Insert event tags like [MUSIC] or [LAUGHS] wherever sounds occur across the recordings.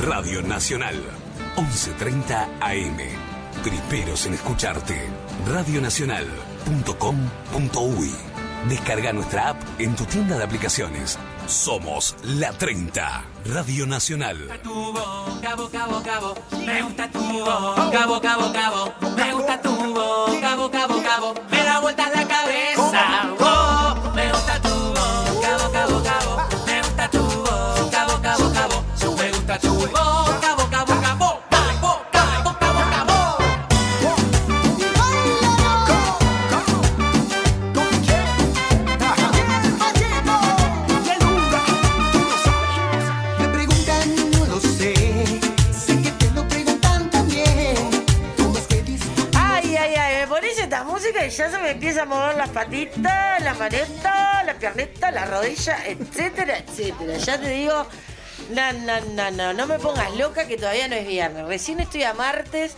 Radio Nacional, 11:30 AM. Primeros en escucharte. Radionacional.com.uy. Descarga nuestra app en tu tienda de aplicaciones. Somos la 30. Radio Nacional. tu boca, boca, boca. Me gusta tu boca, boca, boca, boca. Me gusta tu boca, boca, boca, boca. Me da vueltas la cabeza. Oh, a mover las patitas, la maneta, la pierneta, la rodilla, etcétera, etcétera. Ya te digo, no, no, no, no, no me pongas loca que todavía no es viernes. Recién estoy a martes,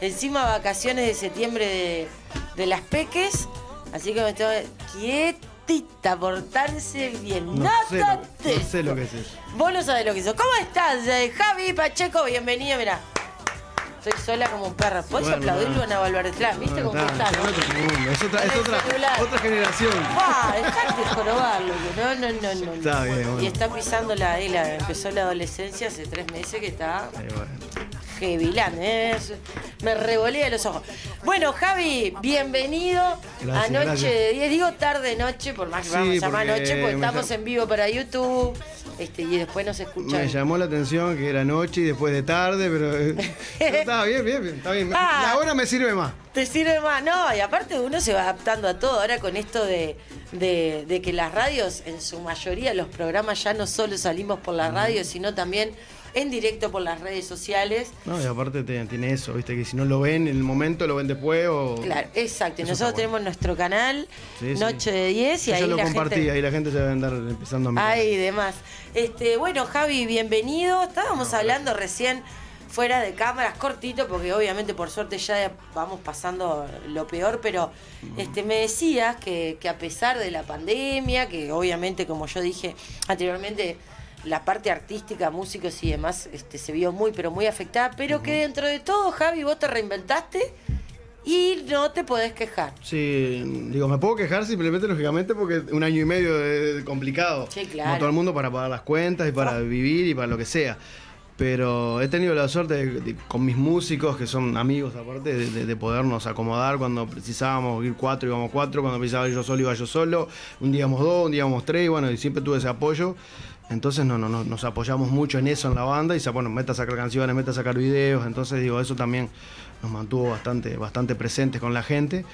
encima vacaciones de septiembre de, de las peques, así que me estoy quietita, portarse bien. No sé, lo, no sé lo que es eso. Vos no sabés lo que hizo. ¿Cómo estás, eh, Javi Pacheco? Bienvenido, mira. Estoy sola como un perro. ¿Puedes Bueno, aplaudirlo a Ana Valverde ¿Viste Bueno, cómo está, está? es otra, es generación. Ah, dejate de jorobarlo. No, no, no, no. Está bien, bueno. Y está pisando la, la- empezó la adolescencia hace tres meses que está Eh, bueno. Gevilán, ¿eh? Me revolea los ojos. Bueno, Javi, bienvenido Gracias, a Noche gracias. de 10. Digo tarde, noche, por más que Sí, vamos a llamar noche, porque estamos en vivo para YouTube este, y después nos escuchan. Me llamó la atención que era noche y después de tarde, pero, eh, [LAUGHS] pero estaba bien, bien, bien, está bien. Ah. La hora me sirve más. Te sirve más, no, y aparte uno se va adaptando a todo. Ahora con esto de, de- de que las radios, en su mayoría, los programas ya no solo salimos por la radio, sino también en directo por las redes sociales. No, y aparte te- tiene eso, viste, que si no lo ven en el momento, lo ven después o... Claro, exacto. Y nosotros bueno. tenemos nuestro canal, Sí, sí. Noche de 10, y Yo ahí lo la compartí, gente... ahí la gente se debe andar empezando a mirar. Ay, demás. Este, bueno, Javi, bienvenido. Estábamos hablando recién fuera de cámaras, cortito, porque obviamente por suerte ya vamos pasando lo peor, pero este, me decías que, que a pesar de la pandemia, que obviamente, como yo dije anteriormente, la parte artística, músicos y demás, este, se vio muy, pero muy afectada, pero que dentro de todo, Javi, vos te reinventaste y no te podés quejar. Sí, digo, me puedo quejar simplemente, lógicamente, porque un año y medio es complicado. Sí, claro. Como todo el mundo para pagar las cuentas y para vivir y para lo que sea. Pero he tenido la suerte de- de- con mis músicos, que son amigos aparte, de podernos acomodar cuando precisábamos ir cuatro, íbamos cuatro, cuando precisaba ir yo solo, iba yo solo, un día íbamos dos, un día íbamos tres, y bueno, y siempre tuve ese apoyo. Entonces no, no, no, nos apoyamos mucho en eso en la banda y se bueno, meta a sacar canciones, meta a sacar videos, entonces digo, eso también nos mantuvo bastante, bastante presentes con la gente.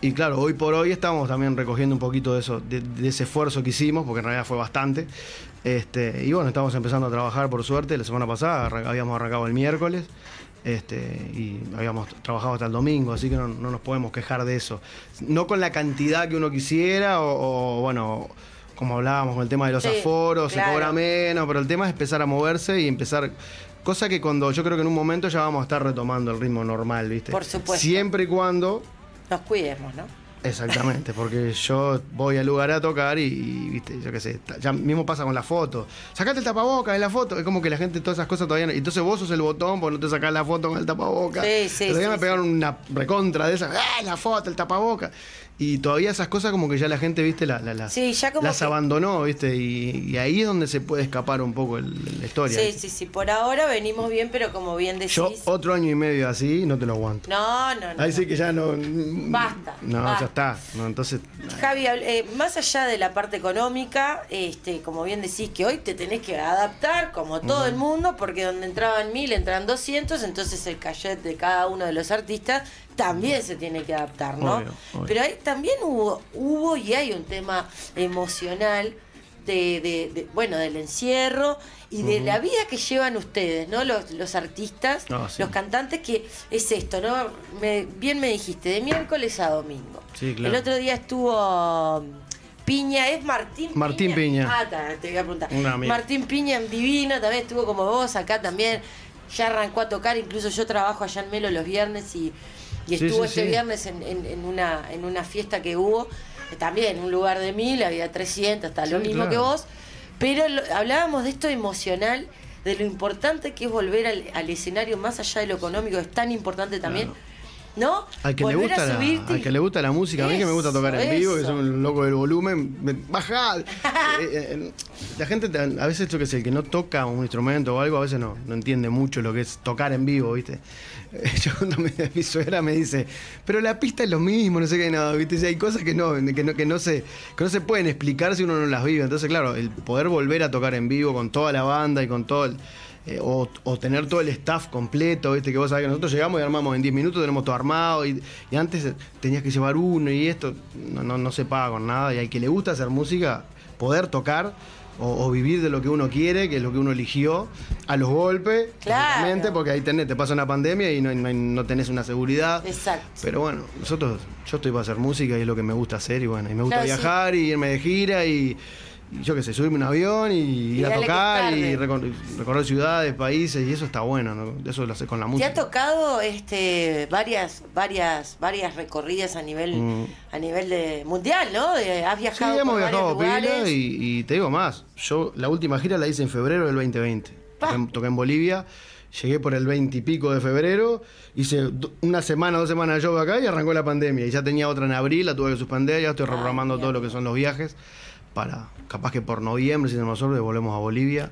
Y claro, hoy por hoy estamos también recogiendo un poquito de eso, de, ese esfuerzo que hicimos, porque en realidad fue bastante. Este, y bueno, estamos empezando a trabajar por suerte. La semana pasada habíamos arrancado el miércoles. Este, y habíamos trabajado hasta el domingo, así que no, no nos podemos quejar de eso. No con la cantidad que uno quisiera, o, bueno, como hablábamos con el tema de los Sí, aforos, claro. se cobra menos, pero el tema es empezar a moverse y empezar. Cosa que cuando yo creo que en un momento ya vamos a estar retomando el ritmo normal, ¿viste? Por supuesto. Siempre y cuando Nos cuidemos, ¿no? Exactamente, porque yo voy al lugar a tocar y, y, viste, yo qué sé, ya mismo pasa con la foto. Sacate el tapaboca de la foto, es como que la gente todas esas cosas todavía no. Entonces vos sos el botón, porque no te sacás la foto con el tapaboca. Sí, sí, Todavía sí, me pegaron una recontra de esas, ¡ah, la foto, el tapaboca! Y todavía esas cosas como que ya la gente, viste, la, la- las, Sí, ya como las que- abandonó, viste, y, y ahí es donde se puede escapar un poco el- la historia. Sí, sí, sí. Por ahora venimos bien, pero como bien decís. Yo otro año y medio así no te lo aguanto. No, no, no. Ahí sí que ya no... Basta, No, basta. Ya está. No, entonces... Javi, eh, más allá de la parte económica, este, como bien decís, que hoy te tenés que adaptar, como todo el mundo, porque donde entraban mil, entran 200, entonces el cachet de cada uno de los artistas también se tiene que adaptar, ¿no? Obvio, obvio. Pero ahí también hubo, hubo y hay un tema emocional de, de- de- bueno, del encierro y de la vida que llevan ustedes, ¿no? Los, los artistas, Ah, sí. los cantantes, que es esto, ¿no? Me- bien me dijiste, de miércoles a domingo. Sí, claro. El otro día estuvo um, Piña, ¿es Martín Piña? Martín Piña. Ah, ta, te voy a preguntar. Un amigo. Martín Piña en Divino, también estuvo como vos acá también. Ya arrancó a tocar, incluso yo trabajo allá en Melo los viernes y, estuvo sí, este viernes en, en- en una, en una fiesta que hubo, también un lugar de mil, había 300, hasta lo mismo claro. que vos. Pero lo- hablábamos de esto emocional, de lo importante que es volver al, al escenario más allá de lo económico, es tan importante también. ¿No? Al que, le gusta a la, al que le gusta la música, a mí que me gusta tocar en vivo, que soy un loco del volumen, me, bajá. [LAUGHS] Eh, eh, la gente, te- a veces, yo que sé, el que no toca un instrumento o algo, a veces no, no entiende mucho lo que es tocar en vivo, ¿viste? Eh, [LAUGHS] Yo cuando me, [LAUGHS] mi suegra me dice, pero la pista es lo mismo, no sé qué, nada, ¿viste? Y hay cosas que no, que no, que no se, que no se pueden explicar si uno no las vive. Entonces, claro, el poder volver a tocar en vivo con toda la banda y con todo el, eh, o, o tener todo el staff completo, ¿viste? Que vos sabés que nosotros llegamos y armamos en 10 minutos, tenemos todo armado y, y antes tenías que llevar uno y esto no, no, no se paga con nada y al que le gusta hacer música, poder tocar o, o vivir de lo que uno quiere, que es lo que uno eligió, a los golpes, Claro. porque ahí tenés, te pasa una pandemia y no, no, no tenés una seguridad. Exacto. Pero bueno, nosotros, yo estoy para hacer música y es lo que me gusta hacer y bueno, y me gusta Claro, sí. viajar y irme de gira y yo qué sé, subirme un avión y, ir a tocar y recor- recorrer ciudades, países y eso está bueno, ¿no? Eso lo hace con la ¿Te música. ha tocado este varias varias varias recorridas a nivel Mm. a nivel de mundial, ¿no? De- has Sí, viajado hemos por viajado pila y, y te digo más, yo la última gira la hice en febrero del 2020. Pa. Toqué, en- toqué en Bolivia, llegué por el 20 y pico de febrero, hice una semana, dos semanas de show acá y arrancó la pandemia. Y ya tenía otra en abril, la tuve que suspender, ya estoy Ay, reprogramando todo lo que son los viajes para, capaz que por noviembre, si tenemos suerte, volvemos a Bolivia.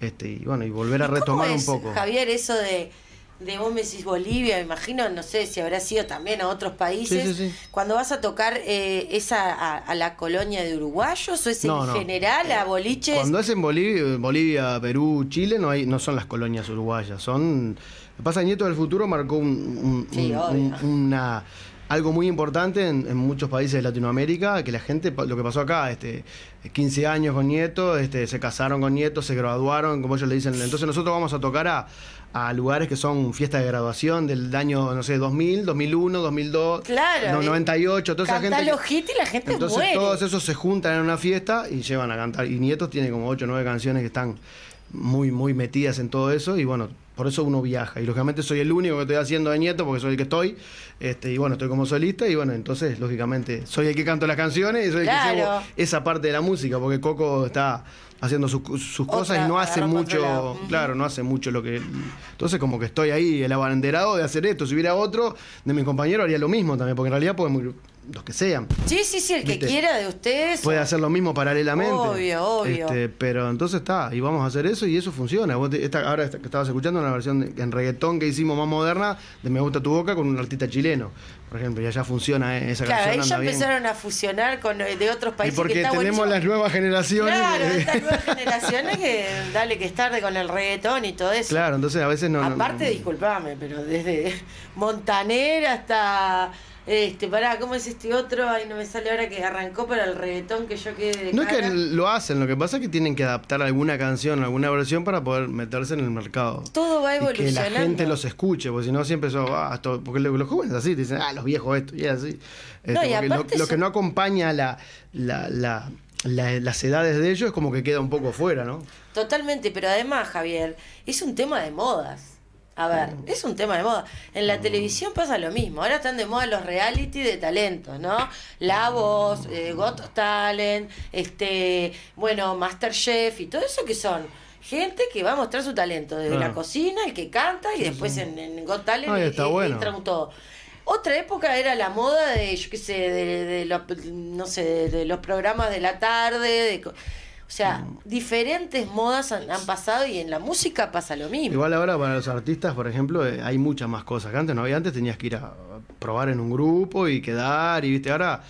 Este, y bueno, y volver a ¿Y cómo retomar un poco. Javier, eso de, de vos me decís Bolivia, me imagino, no sé si habrá sido también a otros países. Sí, sí, sí. Cuando vas a tocar, eh, ¿es a, la colonia de uruguayos o es No, en no. general a boliches? Cuando es en Bolivia, Bolivia, Perú, Chile, no hay, no son las colonias uruguayas, son. Pasa, Nieto del Futuro marcó un, un- Sí, un- obvio. un- una algo muy importante en, en muchos países de Latinoamérica, que la gente, lo que pasó acá, este, 15 años con Nieto, este, se casaron con Nieto, se graduaron, como ellos le dicen. Entonces nosotros vamos a tocar a, a lugares que son fiestas de graduación del año, no sé, 2000, 2001, 2002, Claro, no, eh, 98, toda esa gente. los hits y la gente entonces muere. todos esos se juntan en una fiesta y llevan a cantar. Y Nietos tiene como 8 o 9 canciones que están muy, muy metidas en todo eso. Y bueno, por eso uno viaja. Y lógicamente soy el único que estoy haciendo de Nieto porque soy el que estoy. Este, y bueno, estoy como solista. Y bueno, entonces, lógicamente, soy el que canto las canciones y soy el Claro. que llevo esa parte de la música. Porque Coco está haciendo sus, sus cosas y no hace mucho, claro, no hace mucho lo que... Entonces como que estoy ahí, el abanderado de hacer esto. Si hubiera otro de mis compañeros haría lo mismo también, porque en realidad podemos los que sean. Sí, sí, sí, el que ¿Viste? quiera de ustedes. Puede hacer lo mismo paralelamente. Obvio, obvio. Este, pero entonces está, y vamos a hacer eso y eso funciona. Vos te- esta- ahora esta- que estabas escuchando una versión de- en reggaetón que hicimos más moderna de Me gusta tu boca con un artista chileno, por ejemplo, y allá funciona eh, esa Claro, canción. ellos anda bien. empezaron a fusionar con eh, de otros Y países. porque que está tenemos buenísimo. las nuevas generaciones. Claro, que- estas nuevas [LAUGHS] generaciones que dale que es tarde con el reggaetón y todo eso. Claro, entonces a veces no. no- Aparte, disculpame, pero desde Montaner hasta. Este, pará, ¿cómo es este otro? Ay, no me sale ahora que arrancó para el reggaetón que yo quede de No es que lo hacen, lo que pasa es que tienen que adaptar alguna canción, alguna versión para poder meterse en el mercado. Todo va Y que la evolucionando. gente los escuche, porque si no siempre son, ah, esto- porque lo- los jóvenes así, te dicen, ah, los viejos esto, y es así. Este, No, y lo, aparte lo que son- no acompaña la, la, la- la- las edades de ellos es como que queda un poco fuera, ¿no? Totalmente, pero además, Javier, es un tema de modas. A ver, es un tema de moda. En la televisión pasa lo mismo. Ahora están de moda los reality de talentos, ¿no? La Voz, eh, Got Talent, este, bueno, Masterchef y todo eso que son gente que va a mostrar su talento desde Claro. la cocina, el que canta y después en, en Got Talent Ay, está bueno. todo. Otra época era la moda de, yo qué sé, de, de los, no sé, de, de los programas de la tarde, de, o sea, Mm. diferentes modas han, han pasado y en la música pasa lo mismo. Igual ahora para los artistas, por ejemplo, eh, hay muchas más cosas. Que antes no había, antes tenías que ir a probar en un grupo y quedar, y viste, ahora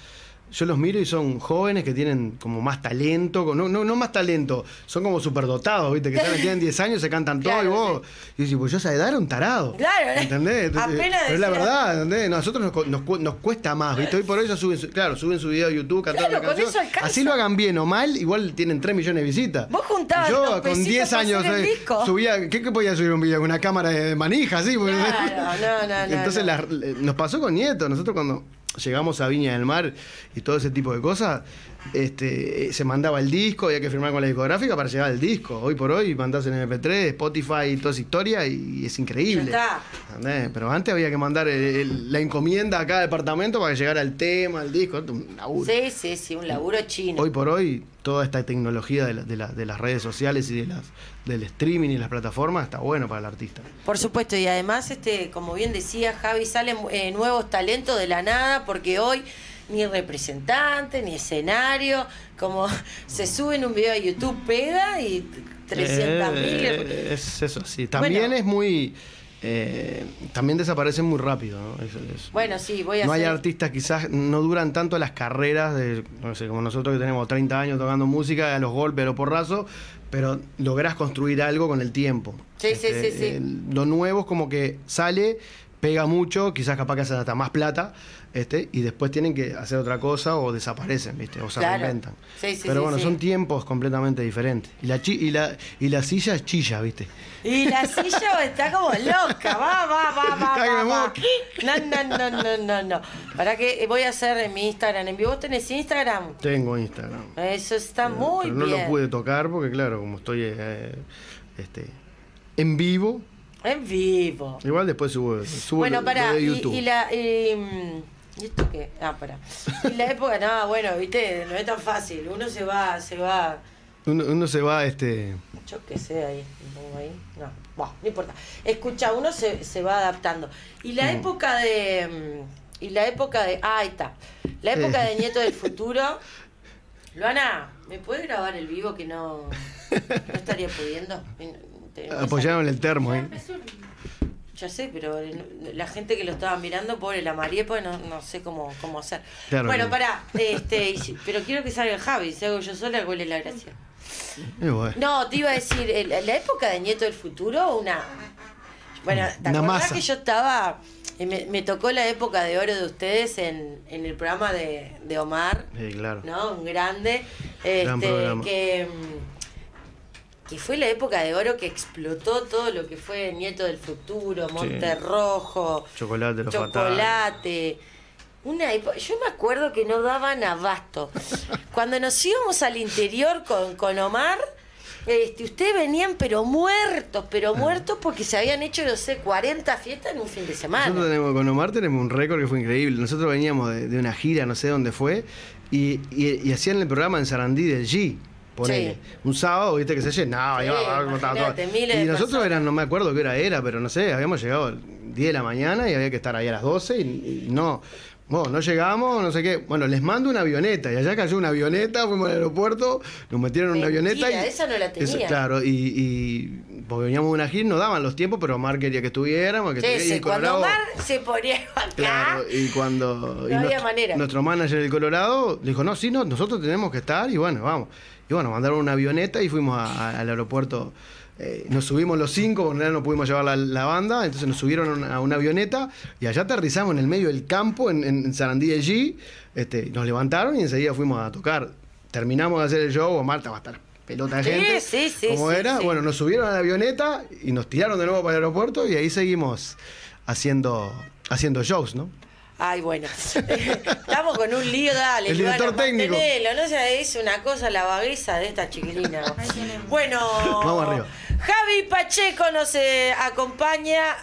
yo los miro y son jóvenes que tienen como más talento, no, no, no más talento, son como superdotados, viste, que están- tienen 10 años, se cantan todo y vos, y dices, pues yo a esa edad era un tarado. Claro. ¿entendés? Entonces, Apenas pero es la verdad, ¿entendés? Nosotros nos, nos, nos cuesta más, viste, hoy por hoy ya suben, su- claro, suben su video a YouTube, cantan Claro, una con canción, así lo hagan bien o mal, igual tienen 3 millones de visitas. Vos juntabas Yo los con pesitos 10 para años eh, subía, ¿qué, qué podía subir un video? Con una cámara de manija, así. porque- Claro, no, no, no, [LAUGHS] Entonces le- nos pasó con Nieto. Nosotros cuando llegamos a Viña del Mar y todo ese tipo de cosas, este, eh, se mandaba el disco, había que firmar con la discográfica para llegar al disco. Hoy por hoy mandás en MP3, Spotify y toda esa historia y es increíble. Pero antes había que mandar el- el- la encomienda a cada departamento para que llegara el tema, el disco. un laburo. Sí, sí, sí, un laburo chino. Hoy por hoy toda esta tecnología de, la- de la- de las redes sociales y de las, del streaming y las plataformas está bueno para el artista. Por supuesto, y además, este, como bien decía Javi, salen eh, nuevos talentos de la nada, porque hoy ni representante, ni escenario, como [LAUGHS] se sube en un video de YouTube, pega y 300 mil. Eh, es eso, sí. También Bueno. es muy... eh, también desaparecen muy rápido, ¿no? Es- es- Bueno, sí, voy a no hay hacer- artistas, quizás no duran tanto las carreras de, no sé, como nosotros que tenemos 30 años tocando música, a los golpes, a los porrazos, pero lográs construir algo con el tiempo. Sí, sí, sí, sí. el- lo nuevo es como que sale, pega mucho, quizás capaz que hacen hasta más plata, este, y después tienen que hacer otra cosa o desaparecen, ¿viste? O se Claro. reinventan. Sí, sí, pero sí, bueno, sí. son tiempos completamente diferentes. Y la, chi- y la, y la silla es chilla, ¿viste? Y la [LAUGHS] silla está como loca, va, va, va, va, va, va. No, no, no, no, no, no. Para que voy a hacer en mi Instagram en vivo. ¿Vos tenés Instagram? Tengo Instagram. Eso está muy pero no bien. lo pude tocar porque, claro, como estoy eh, este, en vivo, En vivo. igual después subo, subo Bueno, lo- para lo de y, YouTube. y la y, mm, ¿y esto qué? Ah, para. La época, no, bueno, viste, no es tan fácil. Uno se va, se va, Uno, uno se va, este. yo qué sé ahí, ahí. No, bueno, no importa. Escucha, uno se, se va adaptando. Y la época de mm, y la época de ah, ahí está. La época de Nieto del [LAUGHS] Futuro. Luana, ¿me puede grabar el vivo que no, no estaría pudiendo? Apoyaron el termo, ¿eh? Ya sé, pero la gente que lo estaba mirando, pobre la María, pues no, no sé cómo, cómo hacer. Claro bueno, que- pará, [LAUGHS] este, pero quiero que salga el Javi, si hago yo sola, ¿cuál es la gracia? Bueno. No, te iba a decir, el- la época de Nieto del Futuro, una... Bueno, ¿te Una acordás masa. que yo estaba... eh, Me, me tocó la época de oro de ustedes en, en el programa de, de Omar, Sí, claro. ¿no? Un grande. Gran Este, programa. que, mm, que fue la época de oro que explotó todo lo que fue Nieto del Futuro, Monte Rojo, Chocolate. Una época- yo me acuerdo que no daban abasto. Cuando nos íbamos al interior con, con Omar, este, ustedes venían pero muertos, pero muertos porque se habían hecho, no sé, 40 fiestas en un fin de semana. Nosotros tenemos, con Omar tenemos un récord que fue increíble. Nosotros veníamos de, de una gira, no sé dónde fue, y, y- y hacían el programa en Sarandí del G. Ponele. Sí. Un sábado, viste que se llenaba, Sí, iba, Y nosotros eran, no me acuerdo qué hora era, pero no sé, habíamos llegado al 10 de la mañana y había que estar ahí a las 12 y, y no. Bueno, no llegamos, no sé qué. Bueno, les mando una avioneta y allá cayó una avioneta, fuimos al aeropuerto, nos metieron en una avioneta y. esa no la tenía. claro, y, y porque veníamos de una gira, nos daban los tiempos, pero Omar quería que estuviéramos, que Sí, sí, cuando Omar se ponía [LAUGHS] acá, Claro, y cuando No y había nuestro, manera. nuestro manager del Colorado dijo, no, sí, no, nosotros tenemos que estar y bueno, vamos. Y bueno, mandaron una avioneta y fuimos a- a- al aeropuerto. eh, nos subimos los cinco, porque no pudimos llevar la, la banda, entonces nos subieron a una, a una avioneta y allá aterrizamos en el medio del campo, en, en Sarandí G. Este, nos levantaron y enseguida fuimos a tocar. Terminamos de hacer el show, Omar estaba hasta la pelota de Sí, gente. sí, sí, como sí, era, sí. bueno, nos subieron a la avioneta y nos tiraron de nuevo para el aeropuerto y ahí seguimos haciendo, haciendo shows, ¿no? Ay, bueno. [LAUGHS] Estamos con un lío, dale. El director técnico. mantenelo, No se es una cosa la vagueza de esta chiquilina. Bueno, Vamos arriba. Javi Pacheco nos eh, acompaña.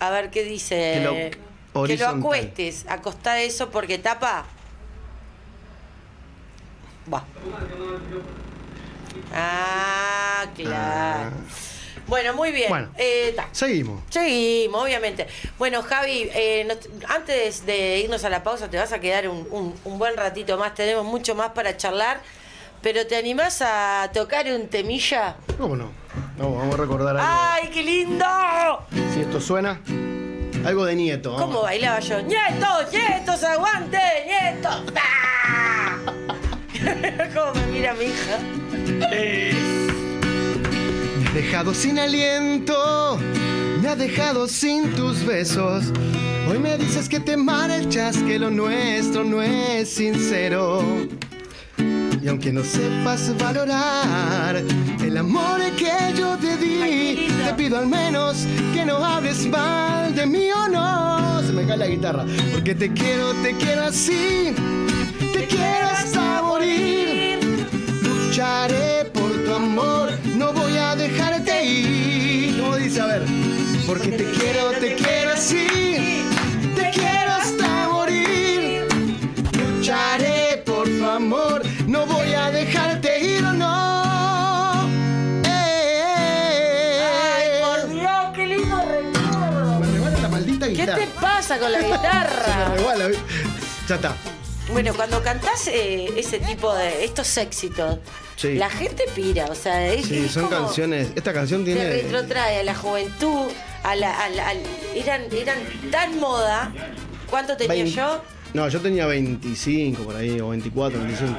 A ver qué dice. Que lo que lo horizontal. acuestes. Acostá eso porque tapa. Va. Ah, claro. Bueno, muy bien. Bueno. Eh. Seguimos. Seguimos, obviamente. Bueno, Javi, eh, nos- antes de irnos a la pausa, te vas a quedar un, un- un buen ratito más. Tenemos mucho más para charlar. Pero ¿te animás a tocar un temilla? ¿Cómo no? No, vamos a recordar algo. ¡Ay, qué lindo! Si esto suena, algo de nieto. vamos. ¿Cómo bailaba yo? ¡Nietos, nietos, aguante! ¡Nietos! [LAUGHS] ¡Ah! [LAUGHS] ¿Cómo me mira mi hija? Dejado sin aliento, me has dejado sin tus besos. Hoy me dices que te marchas, que lo nuestro no es sincero. Y aunque no sepas valorar el amor que yo te di, te pido al menos que no hables mal de mí o no. Se me cae la guitarra, porque te quiero, te quiero así, te quiero hasta morir. Lucharé amor, no voy a dejarte ir. ¿Cómo dice? A ver. Porque te quiero, te quiero así. Te quiero hasta morir. Lucharé por tu amor, no voy a dejarte ir o no. Ay, eh. Dios, qué lindo recuerdo. ¿Qué te pasa con la guitarra? [LAUGHS] Se me bueno, cuando cantás eh, ese tipo de estos éxitos, Sí. la gente pira, o sea, es, Sí, es son como- canciones. Esta canción Te tiene. retrotrae a la juventud, a la, a la- al- eran, eran tan moda. ¿Cuánto tenía 20. yo? No, yo tenía 25 por ahí, o 24, 25.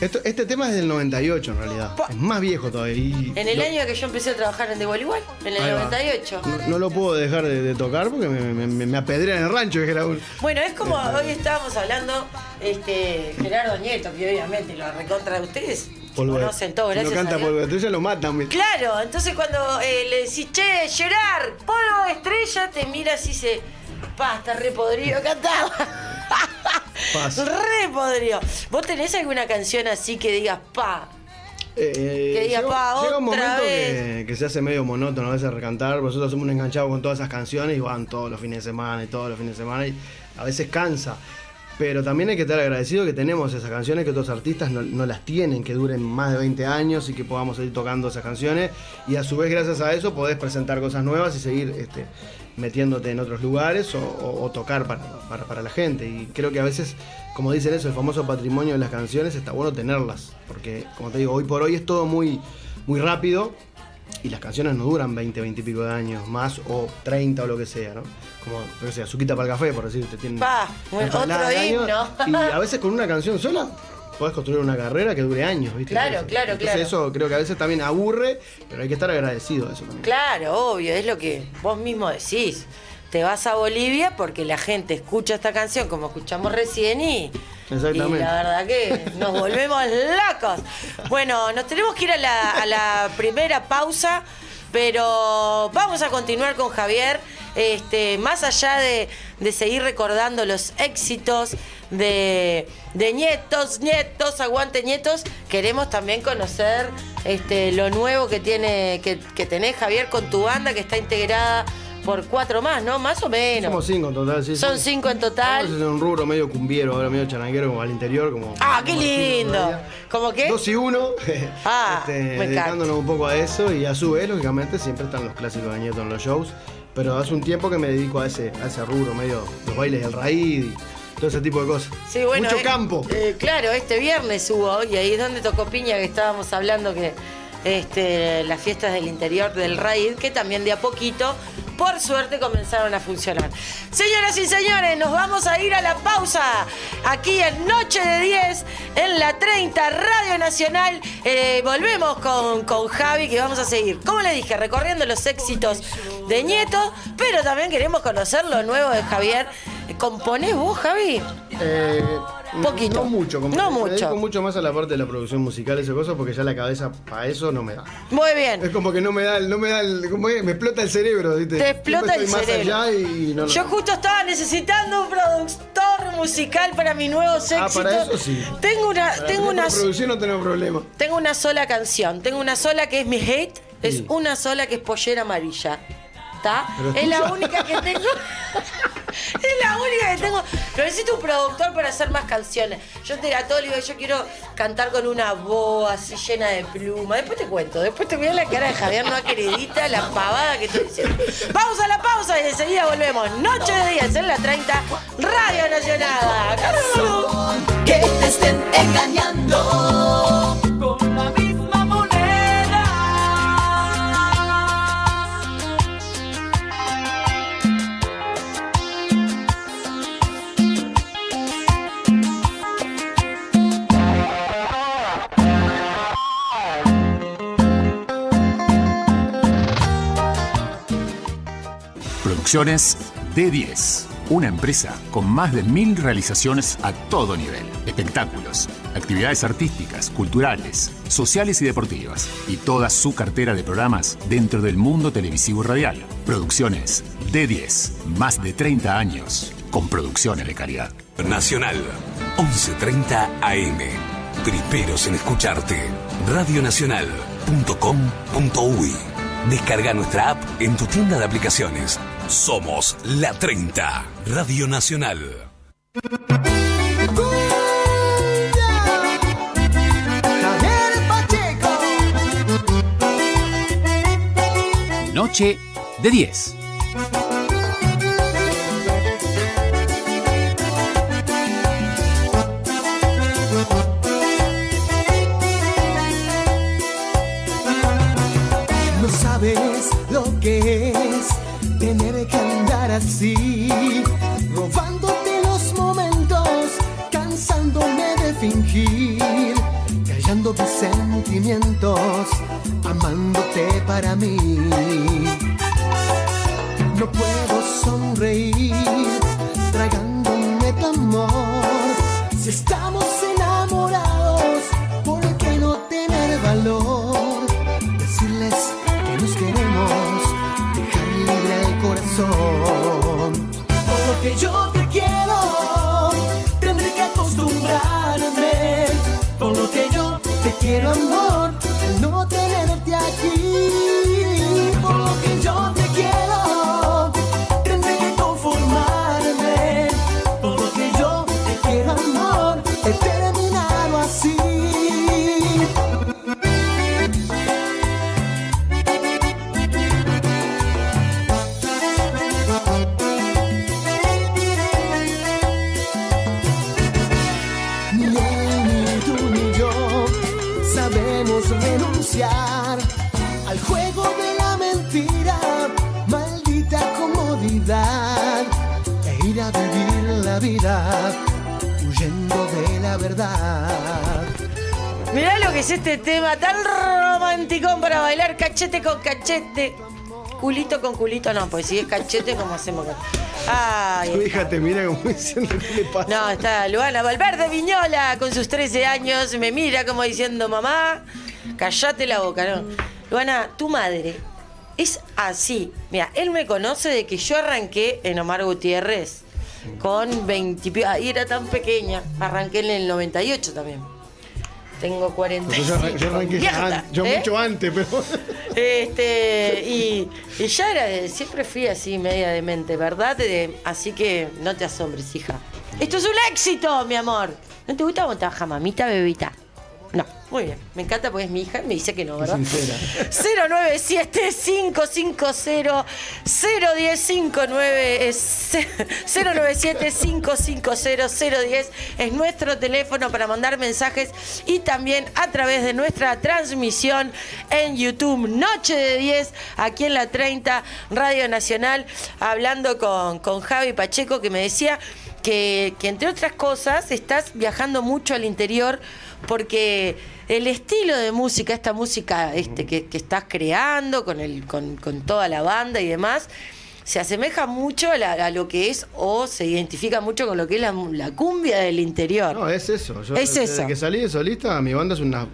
Esto, este tema es del 98 en realidad. Es más viejo todavía. y En el lo- año que yo empecé a trabajar en The Wall Igual, en el Ahí va. 98. No, no lo puedo dejar de, de tocar porque me, me, me- me apedrean en el rancho, que era un. Bueno, es como hoy estábamos hablando, este, Gerardo Nieto, que obviamente lo recontra de ustedes, polvo de- conocen todo, gracias no canta Dios. polvo de estrella, lo matan. ¿viste? Claro, entonces cuando eh, le decís, che, Gerard, polvo de estrella, te miras y dice, pa, está re podrido cantar. Pasa. [LAUGHS] re podrido. ¿Vos tenés alguna canción así que digas, pa? Eh, Que diga, llega, pa, llega un momento vez. que, que se hace medio monótono a veces recantar. Nosotros somos un enganchado con todas esas canciones y van todos los fines de semana y todos los fines de semana y a veces cansa. Pero también hay que estar agradecido que tenemos esas canciones que otros artistas no, no las tienen, que duren más de 20 años y que podamos seguir tocando esas canciones. Y a su vez, gracias a eso, podés presentar cosas nuevas y seguir este, metiéndote en otros lugares o, o- o tocar para, para- para la gente. Y creo que a veces, como dicen eso, el famoso patrimonio de las canciones, está bueno tenerlas. Porque, como te digo, hoy por hoy es todo muy, muy rápido y las canciones no duran 20, 20 y pico de años más o 30 o lo que sea, ¿no? Como, qué sé, azuquita para el café, por decirte. Tienen Pa, otro años, himno. Y a veces con una canción sola podés construir una carrera que dure años, ¿viste? Claro, claro, entonces claro. eso creo que a veces también aburre, pero hay que estar agradecido de eso también. Claro, obvio, es lo que vos mismo decís. Te vas a Bolivia porque la gente escucha esta canción como escuchamos recién y, Exactamente. y la verdad que nos volvemos locos. Bueno, nos tenemos que ir a la, a la primera pausa, pero vamos a continuar con Javier. Este, más allá de, de seguir recordando los éxitos de, de nietos, nietos, aguante nietos, queremos también conocer este, lo nuevo que tiene, que, que tenés Javier con tu banda que está integrada por cuatro más, ¿no? Más o menos. Somos cinco en total, sí. Son sí. cinco en total. en un rubro medio cumbiero, ahora medio charanguero, como al interior, como. Ah, qué lindo. ¿Cómo qué? Dos y uno. [LAUGHS] Ah, este, me encanta. dedicándonos un poco a eso y a su vez, lógicamente, siempre están los clásicos de Nieto en los shows. Pero hace un tiempo que me dedico a ese, a ese rubro, medio los bailes del raíz y todo ese tipo de cosas. Sí, bueno, Mucho eh, campo. eh, claro, este viernes hubo, y ahí es donde tocó Piña, que estábamos hablando que este, las fiestas del interior del Raid, que también de a poquito, por suerte, comenzaron a funcionar. Señoras y señores, nos vamos a ir a la pausa. Aquí en Noche de 10, en la 30, Radio Nacional. Eh, volvemos con, con Javi, que vamos a seguir, como le dije, recorriendo los éxitos de Nieto, pero también queremos conocer lo nuevo de Javier. ¿Componés vos, Javi? Eh, Poquito. No mucho. como- No me mucho. dedico mucho más a la parte de la producción musical, esa cosa, porque ya la cabeza para eso no me da. Muy bien. Es como que no me da, el- no me da, el- como que me explota el cerebro, ¿viste? Te explota el estoy cerebro. más allá y no, no. Yo justo estaba necesitando un productor musical para mis nuevos Ah, éxitos. para eso sí. Tengo una, Para tengo una, producción no tengo problema. tengo una sola canción. Tengo una sola que es mi hate. Es Sí. una sola que es pollera amarilla. ¿Está? Es la única que tengo. [LAUGHS] [LAUGHS] es la única que tengo. Pero necesito un productor para hacer más canciones. Yo te a todo le digo, yo quiero cantar con una voz así llena de pluma. Después te cuento. Después te voy la cara de Javier, no acredita la pavada que estoy diciendo. Vamos a la pausa y enseguida volvemos. Noche de días en la 30, Radio Nacional. Que te estén engañando. Producciones D10, una empresa con más de mil realizaciones a todo nivel. Espectáculos, actividades artísticas, culturales, sociales y deportivas. Y toda su cartera de programas dentro del mundo televisivo y radial. Producciones D10, más de 30 años con producciones de calidad. Nacional, 11.30 AM. Primeros en escucharte. Radionacional.com.uy. Descarga nuestra app en tu tienda de aplicaciones. Somos La 30, Radio Nacional. Noche de 10. Amándote para mí. No puedo sonreír, tragándome tu amor. Si estamos enamorados, ¿por qué no tener valor? Decirles que nos queremos, dejar libre el corazón. Por lo que yo cachete con cachete. Culito con culito, no, pues si es cachete, ¿cómo hacemos? con- Ay, Tu hija te mira como diciendo qué le pasa. No, está Luana Valverde Viñola con sus 13 años, me mira como diciendo, mamá, callate la boca, ¿no? Luana, tu madre es así. Mira, él me conoce de que yo arranqué en Omar Gutiérrez con 20 y pi- ah, y era tan pequeña. Arranqué en el 98 también. Tengo 40. Yo, arran- yo arranqué an- yo ¿eh? mucho antes, pero. [LAUGHS] Este, y, y ya era, de- siempre fui así, media demente, ¿verdad? De- así que no te asombres, hija. Esto es un éxito, mi amor. ¿No te gusta cómo trabaja mamita, bebita? No, muy bien. Me encanta porque es mi hija y me dice que no, ¿verdad? sincera. 097-550-01059 es 097-550-010 es nuestro teléfono para mandar mensajes y también a través de nuestra transmisión en YouTube Noche de 10 aquí en la 30 Radio Nacional hablando con, con Javi Pacheco que me decía que, que entre otras cosas estás viajando mucho al interior porque el estilo de música, esta música este, que, que estás creando con, el, con, con toda la banda y demás, se asemeja mucho a, la- a lo que es o se identifica mucho con lo que es la, la cumbia del interior. No, es eso. Yo, Es desde eso. que salí de solista, mi banda es una.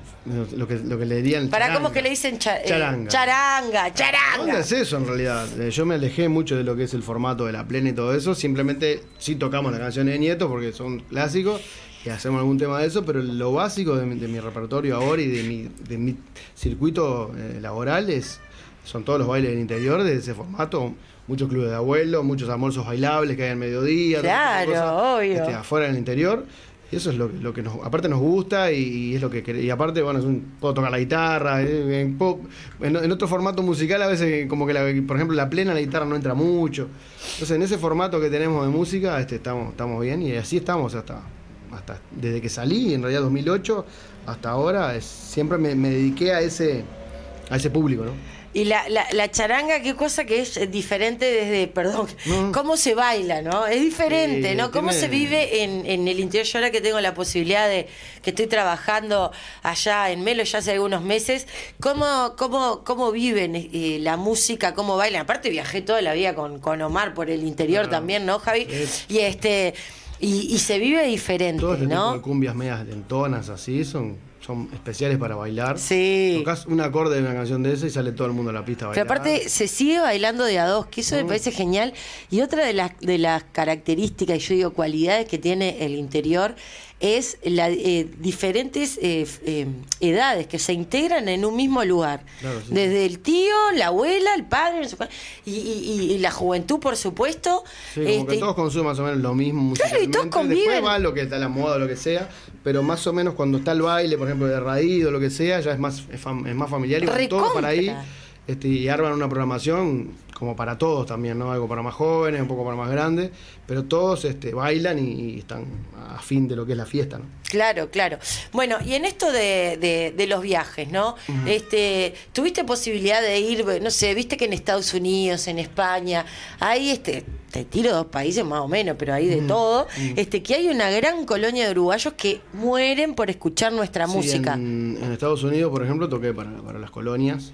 Lo que, lo que le dirían. Para charanga. cómo que le dicen cha- eh, Charanga. charanga, La charanga. onda es eso en realidad. Eh, Yo me alejé mucho de lo que es el formato de la plena y todo eso. Simplemente sí tocamos las canciones de Nieto porque son clásicos hacemos algún tema de eso, pero lo básico de mi, de mi repertorio ahora y de mi, de mi circuito eh, laboral es, son todos los bailes del interior de ese formato. Muchos clubes de abuelos, muchos almuerzos bailables que hay al mediodía. Claro, obvio. este, afuera en el interior. Y eso es lo, lo que nos, aparte nos gusta y, y es lo que y aparte bueno es un, puedo tocar la guitarra, eh, en, puedo- en- en otro formato musical a veces como que la, por ejemplo la plena la guitarra no entra mucho. Entonces en ese formato que tenemos de música este, estamos, estamos bien y así estamos hasta, hasta desde que salí en realidad 2008 hasta ahora es- siempre me, me dediqué a ese a ese público, ¿no? Y la, la, la charanga, qué cosa que es diferente desde, perdón, No. cómo se baila, ¿no? Es diferente, ¿no? Cómo tiene- se vive en, en el interior. Yo ahora que tengo la posibilidad de, que estoy trabajando allá en Melo ya hace algunos meses, ¿cómo, cómo, cómo viven eh, la música, cómo bailan? Aparte viajé toda la vida con, con Omar por el interior Claro. también, ¿no, Javi? Y este... Y, y se vive diferente, Todo este tipo de ¿no? cumbias medias lentonas así son, son especiales para bailar. Sí. Tocas un acorde de una canción de esa y sale todo el mundo a la pista a Pero bailar. aparte se sigue bailando de a dos, que eso me parece genial. Y otra de las, de las características, y yo digo cualidades que tiene el interior, es la, eh, diferentes eh, eh, edades que se integran en un mismo lugar. Claro, sí. Desde el tío, la abuela, el padre, y, y- y la juventud, por supuesto. Sí, como que Este, todos consumen más o menos lo mismo Claro, y todos conviven. Después va lo que está la moda o lo que sea, pero más o menos cuando está el baile, por ejemplo, de raíz o lo que sea, ya es más, es, fam- es más familiar y van todos para ahí este, y arman una programación como para todos también, ¿no? Algo para más jóvenes, un poco para más grandes, pero todos este, bailan y, y están a fin de lo que es la fiesta, ¿no? Claro, claro. Bueno, y en esto de, de- de los viajes, ¿no? Este, ¿tuviste posibilidad de ir, no sé, viste que en Estados Unidos, en España, hay este, te tiro dos países más o menos, pero hay de todo, este, que hay una gran colonia de uruguayos que mueren por escuchar nuestra Sí, música. En, en Estados Unidos, por ejemplo, toqué para, para las colonias.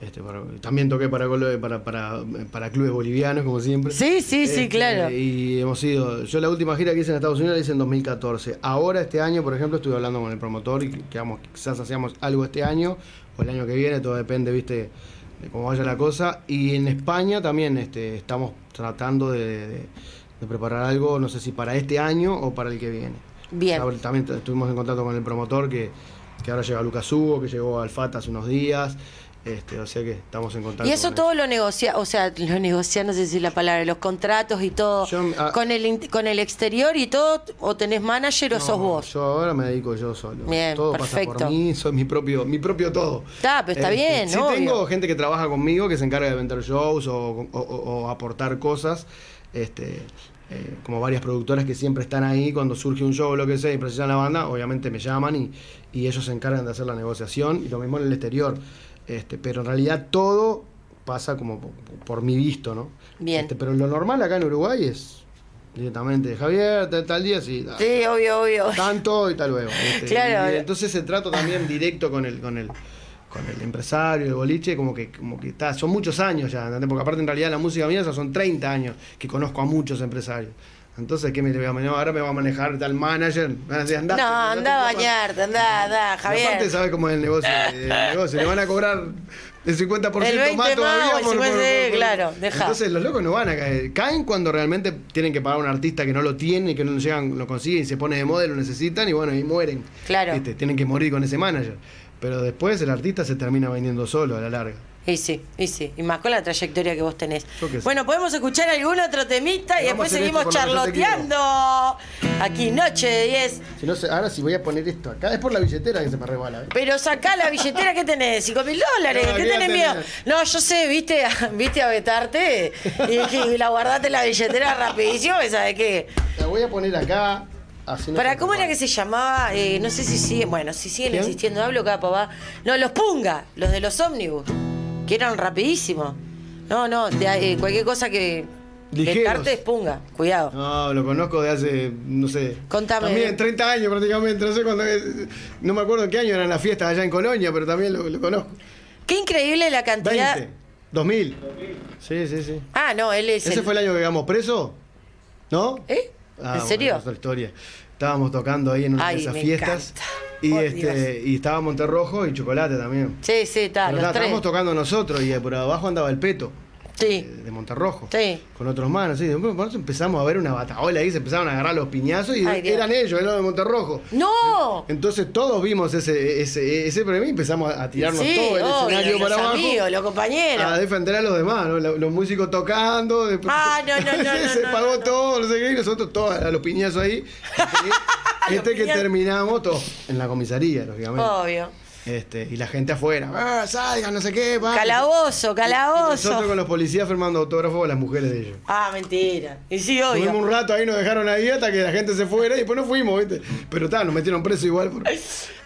Este, para- también toqué para, para, para, para clubes bolivianos, como siempre. Sí, sí, sí, Este, claro. Y hemos ido. Yo la última gira que hice en Estados Unidos la hice en 2014. Ahora, este año, por ejemplo, estuve hablando con el promotor y quedamos, quizás hacíamos algo este año o el año que viene, todo depende, viste, de cómo vaya la cosa. Y en España también este, estamos tratando de, de- de preparar algo, no sé si para este año o para el que viene. Bien. También estuvimos en contacto con el promotor que, que ahora llega Lucas Hugo, que llegó al FAT hace unos días. Este, o sea que estamos en contacto. Y eso con todo lo negocia, o sea, lo negocia, no sé si es la palabra, los contratos y todo, Yo, ah, con el con el exterior y todo, o tenés manager o No, sos vos. Yo ahora me dedico yo solo. Bien, todo pasa perfecto. por mí, soy mi propio, mi propio todo. Está, pero está bien, Sí obvio. tengo gente que trabaja conmigo, que se encarga de vender shows o- o aportar cosas. Este, eh, como varias productoras que siempre están ahí cuando surge un show o lo que sea y precisan la banda, obviamente me llaman y, y ellos se encargan de hacer la negociación y lo mismo en el exterior. Este, pero en realidad todo pasa como por, por mi visto, ¿no? Bien. Este, pero lo normal acá en Uruguay es directamente, Javier, tal, tal día, sí. da- Sí, obvio, obvio. tanto y tal luego. [LAUGHS] ¿viste? Claro. Y entonces el trato también directo con el, con el, con el empresario, el boliche, como que, como que está, son muchos años ya, ¿entendés? Porque aparte en realidad la música mía ya son 30 años que conozco a muchos empresarios. Entonces, ¿qué me le voy a manejar? Ahora me va a manejar tal manager. Me van a decir, andate, No, anda a bañarte, anda, anda, Y Aparte, Javier. ¿sabes cómo es el negocio? El [LAUGHS] negocio. Le van a cobrar el 50% El 20 más todavía. más el por- por- 50, por- por- claro, deja. Entonces, los locos no van a caer. Caen cuando realmente tienen que pagar a un artista que no lo tiene, que no lo llegan, lo consiguen y se pone de moda lo necesitan y bueno, y mueren. Claro. ¿Viste? Tienen que morir con ese manager. Pero después el artista se termina vendiendo solo a la larga. Y sí, y sí, y más con la trayectoria que vos tenés. Bueno, podemos escuchar algún otro temita y después seguimos charloteando. Aquí, noche de 10. Si no sé, ahora si voy a poner esto acá, es por la billetera que se me resbala. ¿eh? Pero sacá la billetera que tenés, 5 mil dólares, No, ¿qué ¿qué tenés miedo? No, yo sé, viste, a- [LAUGHS] viste a vetarte y, y la guardaste en la billetera rapidísimo, y ¿sabes qué? La voy a poner acá. Así no ¿Para cómo era que se llamaba? Eh, no sé si siguen, bueno, si siguen ¿Quién? existiendo, hablo cada papá. No, los Punga, los de los ómnibus, que eran rapidísimos. No, no, de- eh, cualquier cosa que Ligeros. es Punga, cuidado. No, lo conozco de hace, no sé. Contame. También 30 años prácticamente, no sé cuándo. No me acuerdo en qué año eran las fiestas allá en Colonia, pero también lo, lo conozco. Qué increíble la cantidad. 20, 2000. Sí, sí, sí. Ah, no, él es ¿Ese el- fue el año que quedamos preso? ¿No? ¿Eh? Ah, ¿En bueno, serio? otra historia. Estábamos tocando ahí en una Ay, de esas me fiestas. Y, Por este, y estaba Monterrojo y Chocolate también. Sí, sí, está, estábamos tocando nosotros y por abajo andaba el Peto. Sí. de, de Monterrojo. Sí. Con otros manos, sí. Después nosotros empezamos a ver una bataola ahí, se empezaron a agarrar los piñazos y Ay, eran ellos, eran los de Monterrojo. ¡No! Entonces todos vimos ese, ese, ese premio y empezamos a tirarnos todo el obvio, escenario los para abajo. amigos, los compañeros. A defender a los demás, Los músicos tocando, después Ah, no, [LAUGHS] no, no, no, se no, pagó no. todo, no sé qué, y nosotros todos a los piñazos ahí. [LAUGHS] Este, este que piñazos. terminamos todos en la comisaría, lógicamente. Obvio. Este, y la gente afuera, ah, salgan, no sé qué, va. Calabozo, Y calabozo. nosotros con los policías firmando autógrafos a las mujeres de ellos. Ah, mentira. Y sí, Tuvimos un obvio. rato ahí, nos dejaron ahí hasta que la gente se fuera y después nos fuimos, ¿viste? Pero está, nos metieron preso igual. por-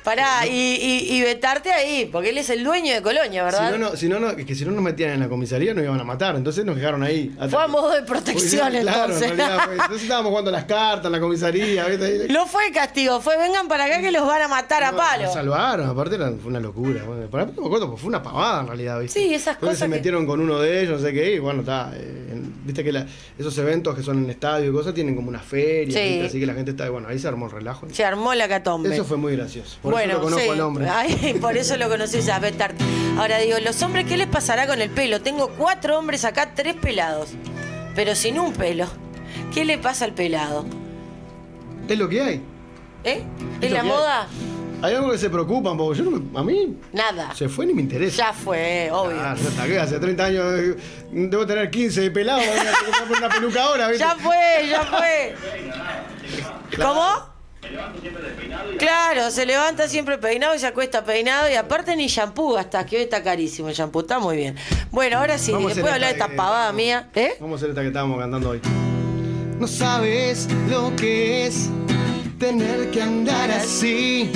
Pará, y, y, y vetarte ahí, porque él es el dueño de Colonia, Si ¿verdad? no, no, si no, no, es que si no nos metían en la comisaría nos iban a matar, entonces nos dejaron ahí. Fue a modo de protección, claro, entonces. en realidad fue- [LAUGHS] entonces estábamos jugando las cartas en la comisaría, No fue castigo, fue vengan para acá que los van a matar a palo. Nos salvaron, aparte era- fue una locura. Bueno, para mí no me acuerdo, porque fue una pavada en realidad, ¿viste? Sí, esas Entonces cosas se que- metieron con uno de ellos, no sé qué, y bueno, está. eh, Viste que la- esos eventos que son en estadio y cosas tienen como una feria, Sí. así que la gente está. Bueno, ahí se armó el relajo. Se armó la catombe. Eso fue muy gracioso. Por bueno, eso lo conozco sí. al hombre. Ay, [LAUGHS] por eso lo conoces a vetarte. Ahora digo, los hombres, ¿qué les pasará con el pelo? Tengo cuatro hombres acá, tres pelados, pero sin un pelo. ¿Qué le pasa al pelado? Es lo que hay. ¿Eh? Es ¿Es lo la que hay. moda? Hay algo que se preocupan, porque yo no me- a mí Nada. se fue ni me interesa. Ya fue, obvio. Ah, ya está, ¿qué? Hace 30 años eh, debo tener 15 de pelado, voy a poner una peluca ahora, ¿viste? Ya fue, ya fue. ¿Cómo? Claro, se levanta siempre peinado y se acuesta peinado y aparte ni shampoo hasta que hoy está carísimo el shampoo, está muy bien. Bueno, ahora sí, Vamos después hablar de esta pavada mía, ¿eh? Vamos a hacer esta que estábamos cantando hoy. No sabes lo que es tener que andar así,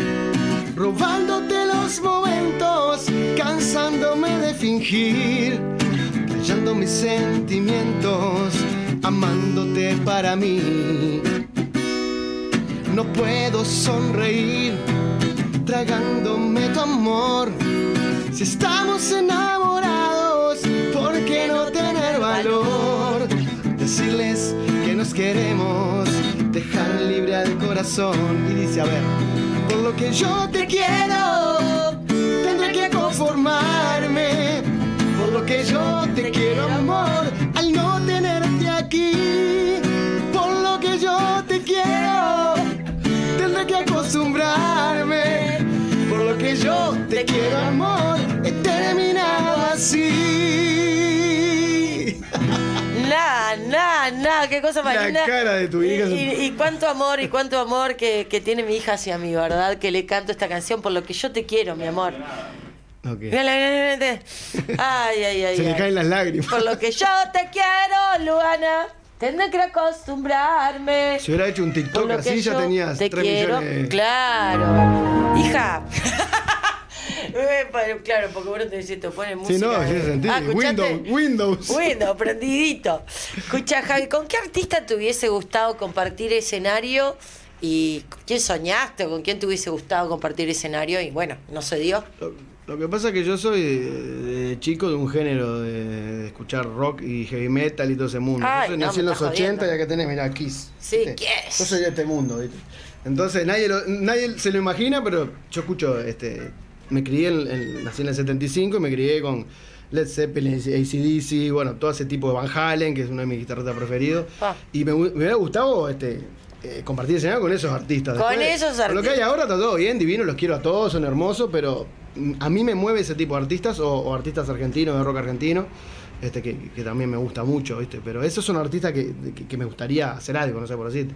robándote los momentos, cansándome de fingir, callando mis sentimientos, amándote para mí. No puedo sonreír, tragándome tu amor. Si estamos enamorados, ¿por qué no tener valor? Decirles que nos queremos, dejar libre al corazón. Y dice, a ver, por lo que yo te quiero, tendré que conformarme. Por lo que yo te quiero, amor, al no tenerte aquí. Que acostumbrarme. Por lo que yo te quiero, amor, he terminado así. Nada, nada, nada, qué cosa más La cara de tu hija Y, y- y cuánto amor, y cuánto amor que, que tiene mi hija hacia mí, ¿verdad? Que le canto esta canción por lo que yo te quiero, mi amor. Ok. Mira, mira, mira, mira. Ay, ay, ay. Se le ay. caen las lágrimas. Por lo que yo te quiero, Luana, tendré que acostumbrarme. Si hubiera hecho un TikTok así, ya yo tenías te 3 quiero. millones. Claro. Hija. [LAUGHS] Eh, Claro, porque vos no te decís, te ponen música. Sí, no, sentí. Ah. Windows, Windows. Windows, [LAUGHS] prendidito. Escucha, Javi, ¿con qué artista te hubiese gustado compartir escenario? ¿Y quién soñaste o con quién te hubiese gustado compartir escenario? Y bueno, no se dio. Lo que pasa es que yo soy de, de chico de un género de, de escuchar rock y heavy metal y todo ese mundo. Ay, yo soy, no, nací en los estás 80 jodiendo. y acá tenés, mirá, Kiss. Sí, ¿viste? Kiss. Yo soy de este mundo, ¿viste? Entonces nadie, lo- nadie se lo imagina, pero yo escucho, este, me crié, en, en- nací en el 75 y me crié con Led Zeppelin, ACDC, bueno, todo ese tipo de Van Halen, que es uno de mis guitarristas preferidos. Ah. Y me, me hubiera gustado este, eh, compartir escenario con esos artistas. Con esos Lo que hay artistas. ahora está todo bien, divino, los quiero a todos, son hermosos, pero mm, a mí me mueve ese tipo de artistas o, o artistas argentinos, de rock argentino, este que, que también me gusta mucho, ¿viste? Pero esos son artistas que, que- que me gustaría hacer algo, no sé por decirte.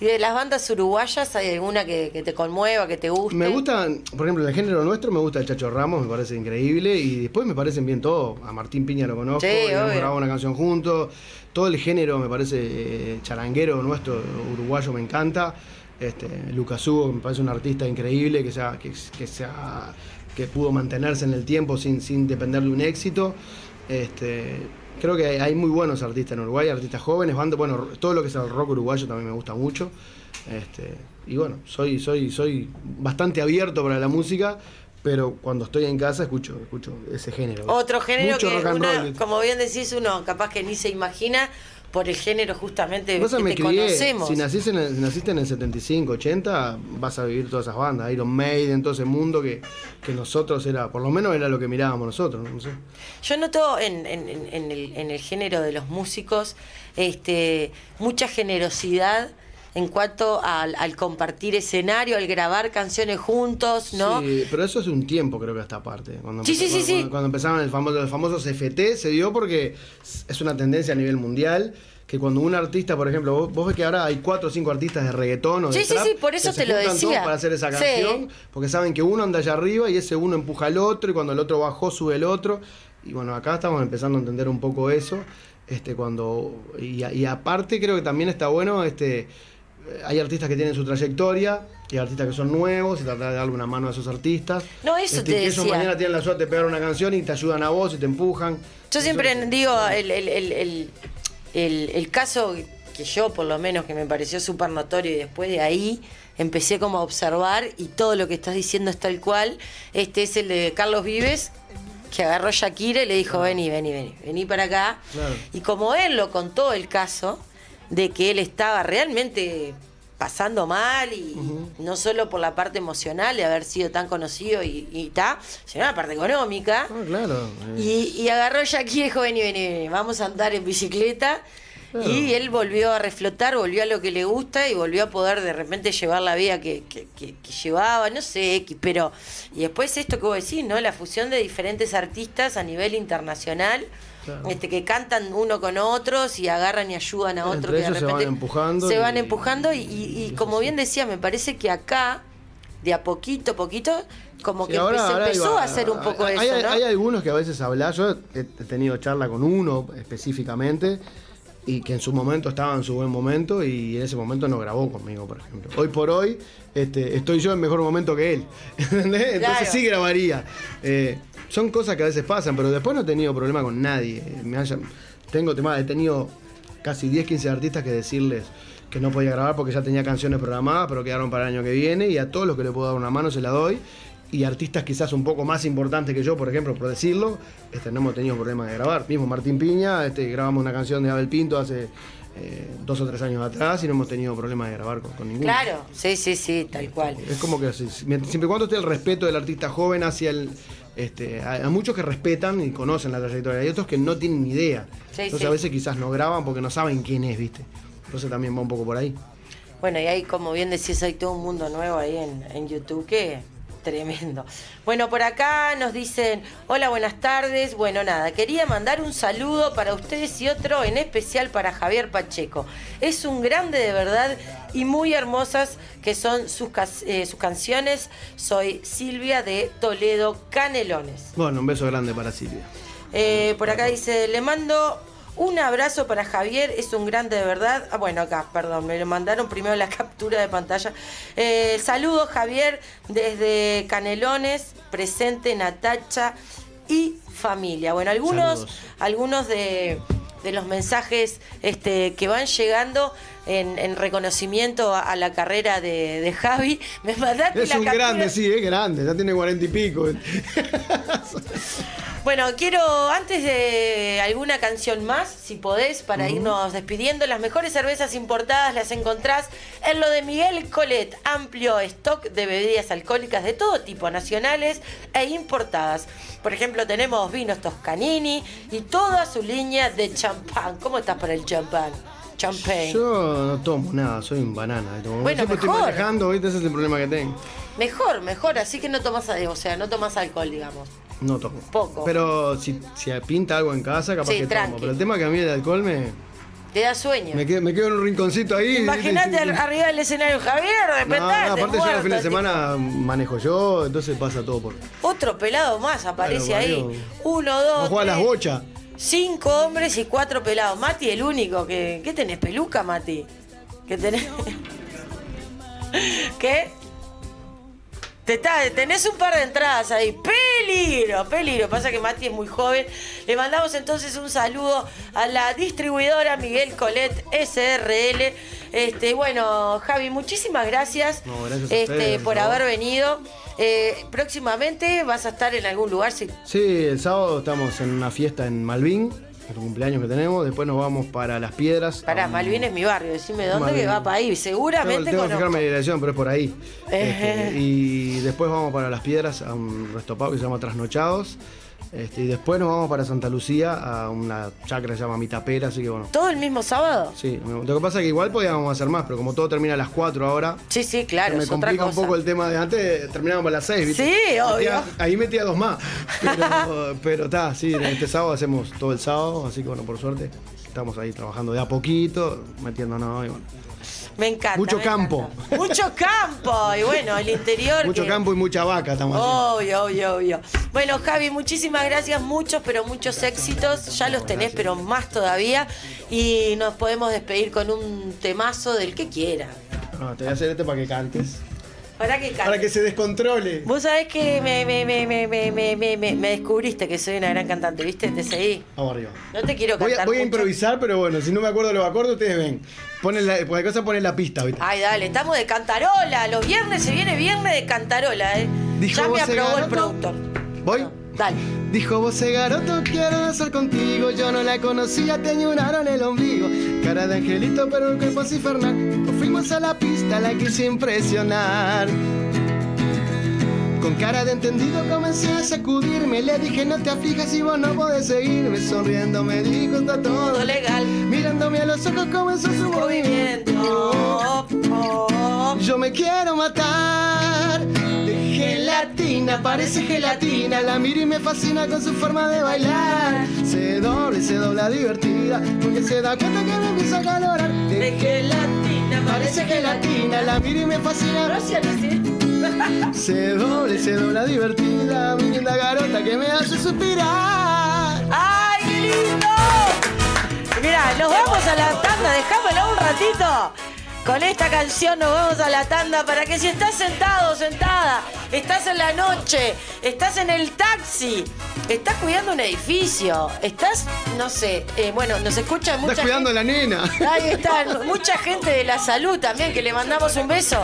¿Y de las bandas uruguayas hay alguna que, que te conmueva, que te guste? Me gustan, por ejemplo, el género nuestro me gusta el Chacho Ramos, me parece increíble, y después me parecen bien todos. A Martín Piña lo conozco, Sí, hemos grabado una canción juntos. Todo el género me parece eh, charanguero nuestro, uruguayo, me encanta. Este, Lucas Hugo me parece un artista increíble que, sea, que, que, sea, que pudo mantenerse en el tiempo sin, sin depender de un éxito. Este, creo que hay, hay muy buenos artistas en Uruguay, artistas jóvenes, bandas, bueno, todo lo que es el rock uruguayo también me gusta mucho. Este, y bueno, soy, soy, soy bastante abierto para la música, pero cuando estoy en casa escucho, escucho ese género. Otro género Mucho que, rock and una- roll. como bien decís, uno capaz que ni se imagina por el género justamente Vos que me te crié, conocemos. si naciste, en el, si naciste en el 75, 80, vas a vivir todas esas bandas, Iron Maiden, todo ese mundo que, que nosotros era, por lo menos era lo que mirábamos nosotros, no sé. Yo noto en, en- en- en el, en el género de los músicos este, mucha generosidad en cuanto al, al compartir escenario, al grabar canciones juntos, ¿no? Sí, pero eso es un tiempo, creo que esta parte. Cuando, Sí, empezó- sí, sí, cuando, sí. cuando empezaban el famoso, los famosos FT, se dio porque es una tendencia a nivel mundial. Que cuando un artista, por ejemplo, vos, vos ves que ahora hay cuatro o cinco artistas de reggaetón o de Sí, sí, trap sí, por eso que se te lo decía. para hacer esa Sí. canción, porque saben que uno anda allá arriba y ese uno empuja al otro y cuando el otro bajó sube el otro. Y bueno, acá estamos empezando a entender un poco eso. Este, cuando y, y aparte creo que también está bueno este hay artistas que tienen su trayectoria y artistas que son nuevos y tratar de darle una mano a esos artistas. No, eso Este, te que decía. mañana tienen la suerte de pegar una canción y te ayudan a vos y te empujan. Yo siempre digo, el, el- el- el- caso que yo por lo menos que me pareció súper notorio y después de ahí empecé como a observar y todo lo que estás diciendo es tal cual, este es el de Carlos Vives, que agarró Shakira y le dijo, vení, vení, vení, vení para acá. Claro. Y como él lo contó el caso de que él estaba realmente pasando mal y no solo por la parte emocional de haber sido tan conocido y, ta, sino la parte económica. Ah, claro. Y, y agarró a Shakira y dijo, vení, vení, vení, vamos a andar en bicicleta. Y él volvió a reflotar, volvió a lo que le gusta y volvió a poder de repente llevar la vida que, que- que- que llevaba, no sé, X, pero... Y después esto que vos decís, ¿no? La fusión de diferentes artistas a nivel internacional. Claro. Este, que cantan uno con otros y agarran y ayudan a Entre otro que de ellos se van repente empujando se y- van empujando y, y- y y como bien decía me parece que acá de a poquito poquito como Sí, que ahora- se ahora empezó iba- a hacer un poco hay, eso hay- ¿no? hay algunos que a veces hablan, yo he he tenido charla con uno específicamente y que en su momento estaba en su buen momento y en ese momento no grabó conmigo, por ejemplo. Hoy por hoy este, estoy yo en mejor momento que él, [LAUGHS] ¿entendés? Entonces Claro. sí grabaría. Eh, son cosas que a veces pasan, pero después no he tenido problema con nadie. Me haya- tengo tema, he tenido casi 10, 15 artistas que decirles que no podía grabar porque ya tenía canciones programadas, pero quedaron para el año que viene y a todos los que le puedo dar una mano se la doy. Y artistas quizás un poco más importantes que yo, por ejemplo, por decirlo, este, no hemos tenido problemas de grabar. Mismo Martín Piña, este, grabamos una canción de Abel Pinto hace eh, dos o tres años atrás y no hemos tenido problemas de grabar con, con ninguno. claro sí sí sí tal cual Es como que si- si- siempre y cuando esté el respeto del artista joven hacia el. Este, hay hay muchos que respetan y conocen la trayectoria, hay otros que no tienen ni idea. Sí, Entonces sí. a veces quizás no graban porque no saben quién es, ¿viste? Entonces también va un poco por ahí. Bueno, y hay, como bien decís, hay todo un mundo nuevo ahí en, en YouTube que tremendo. Bueno, por acá nos dicen, hola, buenas tardes. Bueno, nada, quería mandar un saludo para ustedes y otro en especial para Javier Pacheco. Es un grande de verdad y muy hermosas que son sus, eh, sus canciones. Soy Silvia de Toledo Canelones. Bueno, un beso grande para Silvia. Eh, por acá dice, le mando un abrazo para Javier, es un grande de verdad. Ah, bueno, acá, perdón, me lo mandaron primero la [LAUGHS] captura de pantalla. Eh, saludos Javier desde Canelones, presente Natacha y familia. Bueno, algunos, Saludos. algunos de, de los mensajes este, que van llegando en, en reconocimiento a, a la carrera de, de Javi. [LAUGHS] Me mandaste Es la un captura- grande, sí, es grande, ya tiene cuarenta y pico. [LAUGHS] Bueno, quiero antes de alguna canción más, si podés, para irnos despidiendo, las mejores cervezas importadas las encontrás en lo de Miguel Colet, amplio stock de bebidas alcohólicas de todo tipo, nacionales e importadas. Por ejemplo, tenemos vinos Toscanini y toda su línea de champán. ¿Cómo estás para el champán? Champagne. Yo no tomo nada, soy un banana. Como Bueno, siempre estoy mejor. manejando, ¿viste? ese es el problema que tengo. Mejor, mejor, así que no tomas, o sea, no tomas alcohol, digamos. No tomo. Poco. Pero si, si pinta algo en casa, capaz Sí, que tranqui. tomo. Pero el tema es que a mí el alcohol me, Te da sueño. me, quedo, me quedo en un rinconcito ahí. Imagínate arriba del escenario, Javier, No, no, aparte yo los fines de semana manejo yo, entonces pasa todo por. Otro pelado más aparece Claro, ahí. Uno, dos. No juega a las tres, bochas. Cinco hombres y cuatro pelados. Mati, el único que. ¿Qué tenés? ¿Peluca, Mati? ¿Qué tenés? [LAUGHS] ¿Qué? Te está, tenés un par de entradas ahí. Peligro, peligro. Pasa que Mati es muy joven. Le mandamos entonces un saludo a la distribuidora Miguel Colet SRL. Este, bueno, Javi, muchísimas gracias, No, gracias a este, ustedes, por haber venido. Eh, próximamente vas a estar en algún lugar. Si, Sí, el sábado estamos en una fiesta en Malvin, el cumpleaños que tenemos. Después nos vamos para Las Piedras. Pará, a un- Malvin es mi barrio. Decime dónde Malvin. que va para ahí. Tengo, Seguramente tengo que fijarme la dirección, pero es por ahí. [LAUGHS] Este, y después vamos para Las Piedras a un restopado que se llama Trasnochados. Este, y después nos vamos para Santa Lucía a una chacra que se llama Mitapera, así que bueno. ¿Todo el mismo sábado? Sí, lo que pasa es que igual podíamos hacer más, pero como todo termina a las 4 ahora, Sí, sí, claro. me es otra complica un cosa. poco el tema de antes, terminábamos a las 6, ¿viste? Sí, Metía- obvio. ahí metía dos más. Pero [LAUGHS] pero está, sí, este sábado hacemos todo el sábado, así que bueno, por suerte estamos ahí trabajando de a poquito, metiéndonos y bueno. Me encanta. Mucho me campo. encanta. Mucho campo. Y bueno, el interior. Mucho que- campo y mucha vaca estamos haciendo. Obvio, obvio, obvio. Bueno, Javi, muchísimas gracias, muchos, pero muchos éxitos. Ya los tenés, pero más todavía. Y nos podemos despedir con un temazo del que quiera. No, te voy a hacer este para que cantes. Para que Para que se descontrole. Vos sabés que me, descubriste que soy una gran cantante, ¿viste? Te seguí. Vamos arriba. No te quiero Voy cantar a, voy a improvisar, pero bueno, si no me acuerdo los acordes, ustedes ven. Ponen la, cualquier cosa ponen la pista, ¿viste? Ay, dale, estamos de cantarola. Los viernes se viene viernes de cantarola, ¿eh? Dijo ya me aprobó el productor. ¿Voy? Dale. Dijo vos, garoto, quiero danzar contigo. Yo no la conocía, te añuraron el ombligo. Cara de angelito, pero el cuerpo así infernal. Nos fuimos a la pista, la quise impresionar. Con cara de entendido comencé a sacudirme. Le dije, no te aflijas si vos no podés seguirme. Sonriendo me dijo, está todo legal. Mirándome a los ojos comenzó su movimiento. Movimiento. Oh, Yo me quiero matar gelatina, parece gelatina. La miro y me fascina con su forma de bailar. Se dobla y se dobla divertida, porque se da cuenta que me empieza a calorar. De gelatina, parece gelatina, la miro y me fascina. Gracias. [LAUGHS] Se dobla y se dobla divertida, mi linda garota que me hace suspirar. ¡Ay, qué lindo! Mira, nos vamos a la tanda, dejámelo un ratito. Con esta canción nos vamos a la tanda para que si estás sentado sentada, estás en la noche, estás en el taxi, estás cuidando un edificio, estás, no sé, eh, bueno, nos escucha mucha Estás cuidando a la nena. [LAUGHS] Ahí está, mucha gente de la salud también, que le mandamos un beso.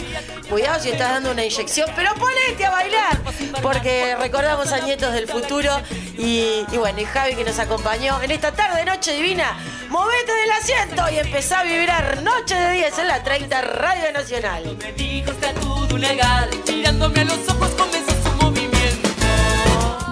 Cuidado si estás dando una inyección, pero ponete a bailar, porque recordamos a Nietos del Futuro y, y bueno, y Javi que nos acompañó en esta tarde, noche divina. Movete del asiento y empezá a vibrar Noche de 10 en la 30 Radio Nacional. Me dijo todo legal, mirándome a los ojos comenzó su movimiento.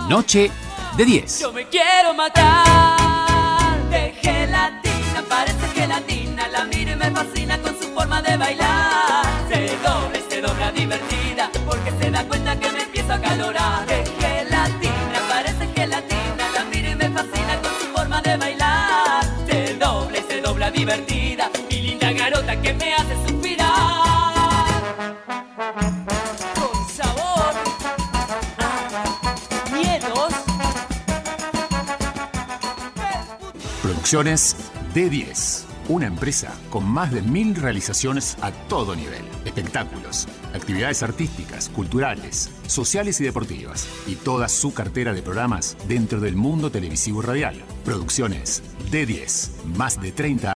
Noche de 10. Yo me quiero matar de gelatina, parece gelatina, la miro y me fascina con su forma de bailar. Se dobla y se dobla divertida, porque se da cuenta que me empiezo a calorar. De gelatina, parece gelatina, la miro y me fascina con su forma de bailar. Se dobla se dobla divertida, garota que me hace suspirar. Con sabor miedos. Producciones D10. Una empresa con más de mil realizaciones a todo nivel. Espectáculos, actividades artísticas, culturales, sociales y deportivas. Y toda su cartera de programas dentro del mundo televisivo y radial. Producciones D10. Más de 30